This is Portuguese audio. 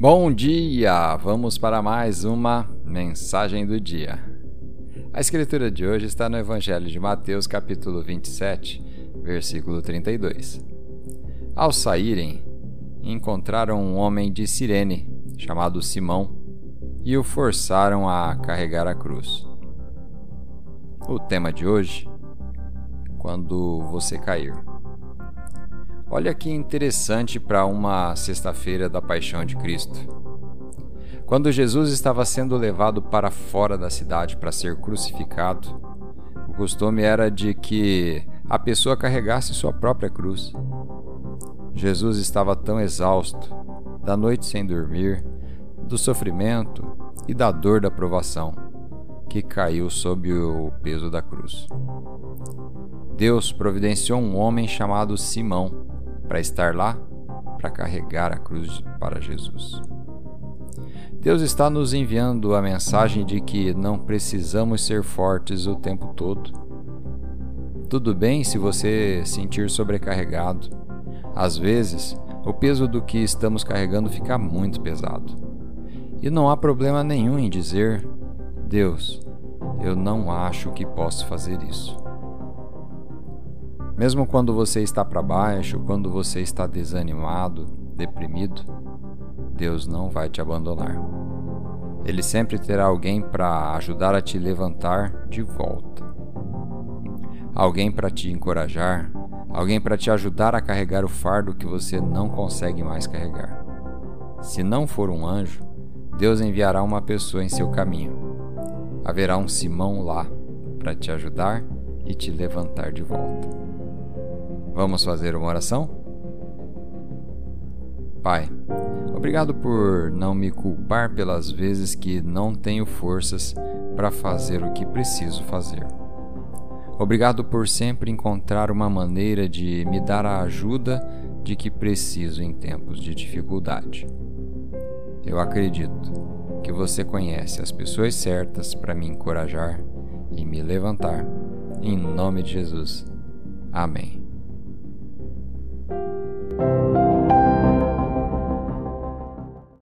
Bom dia! Vamos para mais uma mensagem do dia. A escritura de hoje está no Evangelho de Mateus, capítulo 27, versículo 32. Ao saírem, encontraram um homem de Cirene, chamado Simão, e o forçaram a carregar a cruz. O tema de hoje: quando você cair. Olha que interessante para uma sexta-feira da Paixão de Cristo. Quando Jesus estava sendo levado para fora da cidade para ser crucificado, o costume era de que a pessoa carregasse sua própria cruz. Jesus estava tão exausto, da noite sem dormir, do sofrimento e da dor da provação, que caiu sob o peso da cruz. Deus providenciou um homem chamado Simão para estar lá, para carregar a cruz para Jesus. Deus está nos enviando a mensagem de que não precisamos ser fortes o tempo todo. Tudo bem se você sentir sobrecarregado. Às vezes, o peso do que estamos carregando fica muito pesado. E não há problema nenhum em dizer: Deus, eu não acho que posso fazer isso. Mesmo quando você está para baixo, quando você está desanimado, deprimido, Deus não vai te abandonar. Ele sempre terá alguém para ajudar a te levantar de volta. Alguém para te encorajar, alguém para te ajudar a carregar o fardo que você não consegue mais carregar. Se não for um anjo, Deus enviará uma pessoa em seu caminho. Haverá um Simão lá para te ajudar e te levantar de volta. Vamos fazer uma oração? Pai, obrigado por não me culpar pelas vezes que não tenho forças para fazer o que preciso fazer. Obrigado por sempre encontrar uma maneira de me dar a ajuda de que preciso em tempos de dificuldade. Eu acredito que você conhece as pessoas certas para me encorajar e me levantar. Em nome de Jesus. Amém.